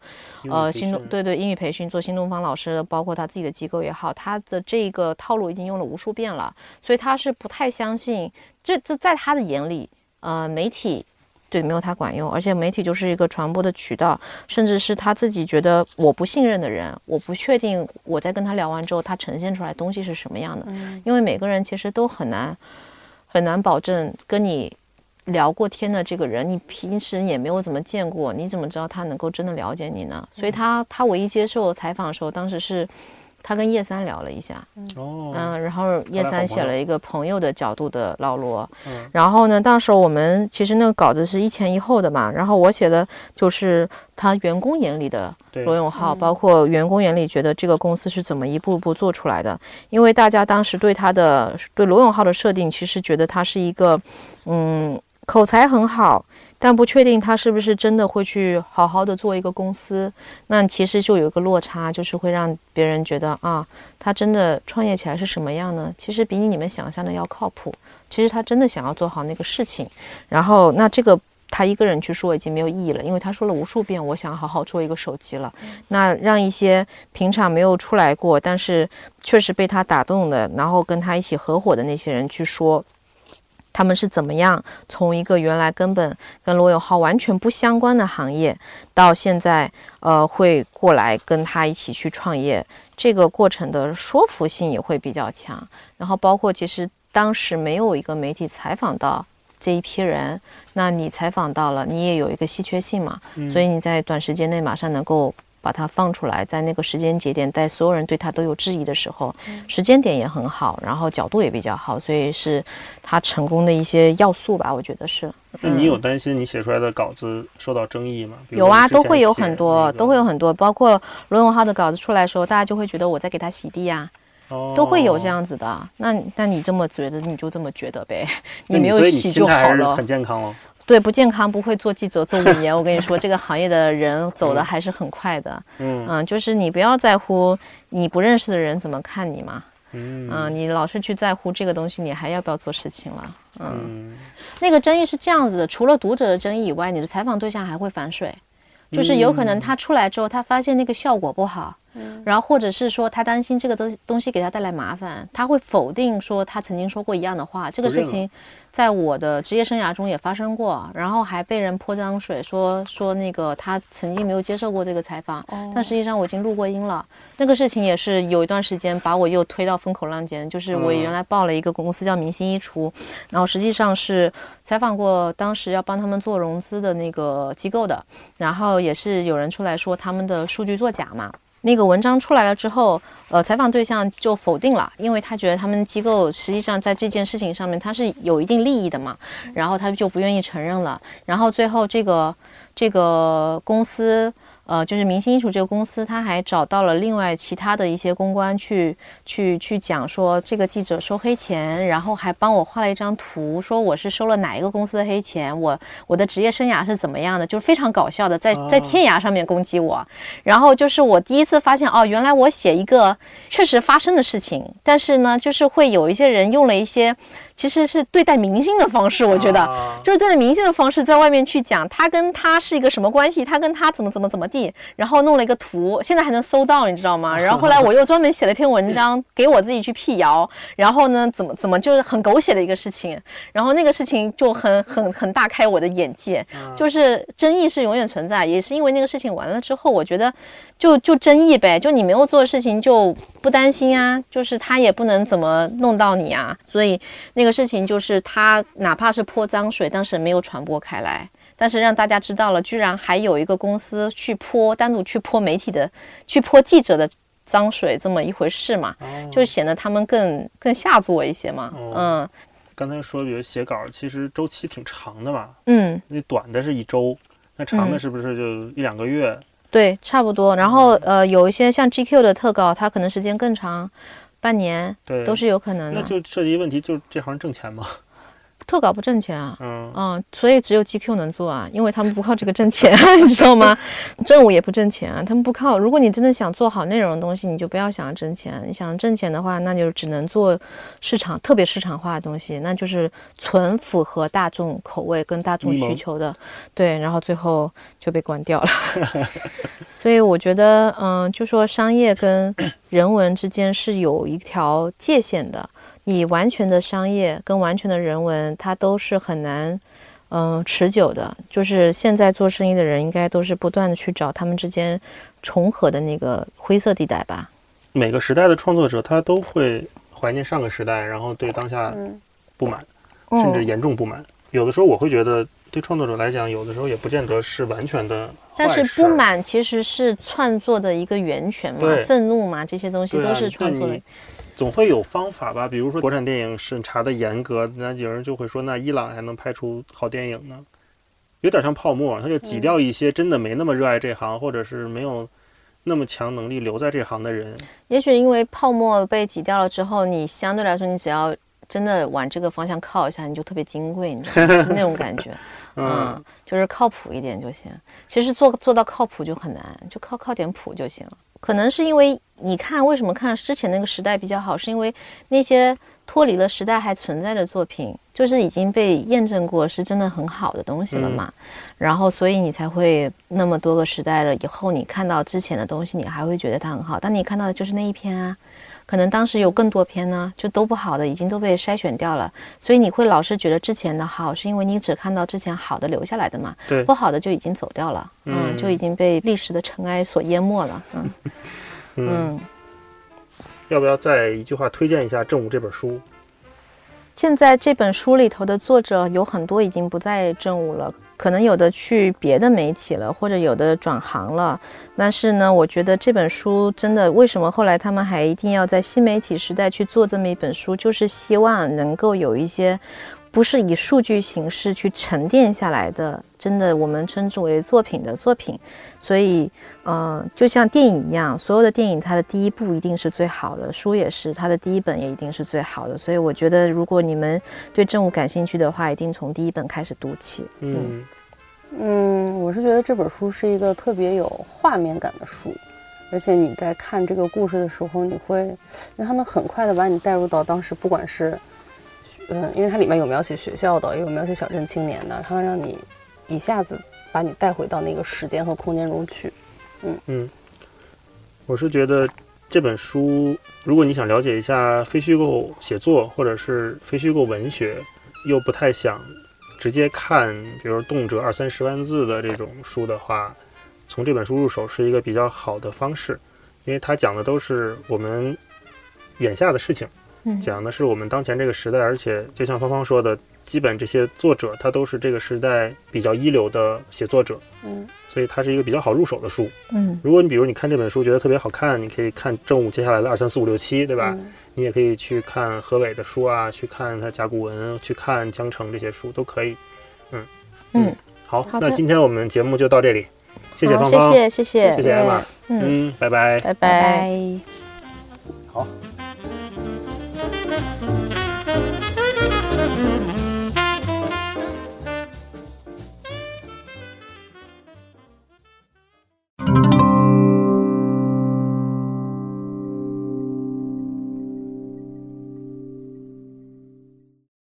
呃新东对对英语培训做新东方老师，包括他自己的机构也好，他的这个套路已经用了无数遍了，所以他是不太相信，这这在他的眼里，呃，媒体。对，没有他管用，而且媒体就是一个传播的渠道，甚至是他自己觉得我不信任的人，我不确定我在跟他聊完之后，他呈现出来东西是什么样的。因为每个人其实都很难很难保证跟你聊过天的这个人，你平时也没有怎么见过，你怎么知道他能够真的了解你呢？所以他他唯一接受采访的时候，当时是他跟叶三聊了一下，哦，嗯，然后叶三写了一个朋友的角度的老罗，嗯。然后呢，当时候我们其实那个稿子是一前一后的嘛，然后我写的就是他员工眼里的罗永浩，包括员工眼里觉得这个公司是怎么一步步做出来的，因为大家当时对他的对罗永浩的设定，其实觉得他是一个，嗯，口才很好。但不确定他是不是真的会去好好的做一个公司，那其实就有一个落差，就是会让别人觉得啊，他真的创业起来是什么样呢？其实比你们想象的要靠谱。其实他真的想要做好那个事情，然后那这个他一个人去说已经没有意义了，因为他说了无数遍我想好好做一个手机了。那让一些平常没有出来过，但是确实被他打动的，然后跟他一起合伙的那些人去说。他们是怎么样从一个原来根本跟罗永浩完全不相关的行业，到现在呃会过来跟他一起去创业，这个过程的说服性也会比较强。然后包括其实当时没有一个媒体采访到这一批人，那你采访到了，你也有一个稀缺性嘛，所以你在短时间内马上能够。把它放出来，在那个时间节点，在所有人对他都有质疑的时候，时间点也很好，然后角度也比较好，所以是他成功的一些要素吧，我觉得是。那你有担心你写出来的稿子受到争议吗？有啊，都会有很多，都会有很多，包括罗永浩的稿子出来的时候，大家就会觉得我在给他洗地呀、哦都会有这。样子的。那那你这么觉得，你就这么觉得呗，你没有洗就好了。很健康哦。对，不健康不会做记者做五年。我跟你说，这个行业的人走的还是很快的。嗯嗯，就是你不要在乎你不认识的人怎么看你嘛。嗯嗯，你老是去在乎这个东西，你还要不要做事情了？嗯，嗯那个争议是这样子的，除了读者的争议以外，你的采访对象还会反水，就是有可能他出来之后，他发现那个效果不好。然后或者是说他担心这个东东西给他带来麻烦，他会否定说他曾经说过一样的话。这个事情在我的职业生涯中也发生过，然后还被人泼脏水，说说那个他曾经没有接受过这个采访，但实际上我已经录过音了。那个事情也是有一段时间把我又推到风口浪尖，就是我嗯原来报了一个公司叫明星衣橱，然后实际上是采访过当时要帮他们做融资的那个机构的，然后也是有人出来说他们的数据作假嘛。那个文章出来了之后，呃，采访对象就否定了，因为他觉得他们机构实际上在这件事情上面他是有一定利益的嘛，然后他就不愿意承认了。然后最后这个这个公司，呃，就是明星艺术这个公司，他还找到了另外其他的一些公关去去去讲说这个记者收黑钱，然后还帮我画了一张图，说我是收了哪一个公司的黑钱，我我的职业生涯是怎么样的，就是非常搞笑的，在在哦天涯上面攻击我。然后就是我第一次发现，哦，原来我写一个确实发生的事情，但是呢，就是会有一些人用了一些其实是对待明星的方式，我觉得。啊就是对待明星的方式，在外面去讲他跟他是一个什么关系，他跟他怎么怎么怎么地，然后弄了一个图，现在还能搜到，你知道吗？然后后来我又专门写了一篇文章 给我自己去辟谣，然后呢，怎么怎么就是很狗血的一个事情，然后那个事情就很很很大开我的眼界，就是争议是永远存在，也是因为那个事情完了之后，我觉得就就争议呗，就你没有做的事情就不担心啊，就是他也不能怎么弄到你啊，所以那个事情就是他哪怕是泼脏水，但是没有传播开来。但是让大家知道了，居然还有一个公司去泼单独去泼媒体的、去泼记者的脏水，这么一回事嘛，哦就显得他们更更下作一些嘛。哦嗯刚才说，比如写稿，其实周期挺长的嘛，嗯，那短的是一周，那长的嗯是不是就一两个月？对，差不多。然后呃，有一些像 GQ 的特稿，它可能时间更长，半年对，都是有可能的。那就涉及问题，就是这行挣钱吗？特稿不挣钱啊。嗯，嗯，所以只有 GQ 能做啊，因为他们不靠这个挣钱，你知道吗？政务也不挣钱啊，他们不靠。如果你真的想做好内容的东西，你就不要想着挣钱。你想挣钱的话，那就只能做市场特别市场化的东西，那就是纯符合大众口味跟大众需求的。对，然后最后就被关掉了。所以我觉得，嗯，就说商业跟人文之间是有一条界限的。你完全的商业跟完全的人文，它都是很难，嗯、持久的。就是现在做生意的人，应该都是不断的去找他们之间重合的那个灰色地带吧。每个时代的创作者他都会怀念上个时代，然后对当下嗯不满，甚至嗯，严重不满。有的时候我会觉得，对创作者来讲，有的时候也不见得是完全的但是不满其实是创作的一个源泉嘛，愤怒嘛，这些东西都是创作的。总会有方法吧？比如说国产电影审查的严格，那有人就会说，那伊朗还能拍出好电影呢？有点像泡沫，它就挤掉一些真的没那么热爱这行，或者是没有那么强能力留在这行的人。也许因为泡沫被挤掉了之后，你相对来说，你只要真的往这个方向靠一下，你就特别金贵，你知道吗？是那种感觉。嗯嗯，就是靠谱一点就行。其实做做到靠谱就很难，就靠靠点谱就行了。可能是因为你看为什么看之前那个时代比较好，是因为那些脱离了时代还存在的作品，就是已经被验证过是真的很好的东西了嘛。然后所以你才会那么多个时代了以后，你看到之前的东西，你还会觉得它很好。但你看到的就是那一篇啊。可能当时有更多篇呢，就都不好的，已经都被筛选掉了，所以你会老是觉得之前的好，是因为你只看到之前好的留下来的嘛，对。不好的就已经走掉了，嗯，嗯。就已经被历史的尘埃所淹没了，嗯。嗯，嗯。要不要再一句话推荐一下《正午》这本书？现在这本书里头的作者有很多已经不在正午了，可能有的去别的媒体了，或者有的转行了。但是呢，我觉得这本书真的，为什么后来他们还一定要在新媒体时代去做这么一本书，就是希望能够有一些。不是以数据形式去沉淀下来的，真的我们称之为作品的作品。所以，嗯、就像电影一样，所有的电影它的第一部一定是最好的，书也是，它的第一本也一定是最好的。所以我觉得，如果你们对政务感兴趣的话，一定从第一本开始读起。嗯嗯，我是觉得这本书是一个特别有画面感的书，而且你在看这个故事的时候，你会，因为它能很快的把你带入到当时，不管是，嗯，因为它里面有描写学校的，也有描写小镇青年的，它能让你一下子把你带回到那个时间和空间中去。嗯，我是觉得这本书，如果你想了解一下非虚构写作或者是非虚构文学，又不太想直接看，比如动辄二三十万字的这种书的话，从这本书入手是一个比较好的方式，因为它讲的都是我们眼下的事情。嗯讲的是我们当前这个时代，而且就像芳芳说的，基本这些作者他都是这个时代比较一流的写作者，嗯所以它是一个比较好入手的书。嗯如果你比如你看这本书觉得特别好看，你可以看正午接下来的二三四五六七，对吧？嗯你也可以去看何伟的书啊，去看他甲骨文，去看江城这些书都可以。嗯嗯，好，好那今天我们节目就到这里，谢谢芳芳，谢谢谢谢谢谢艾玛，嗯，拜。拜拜拜。好。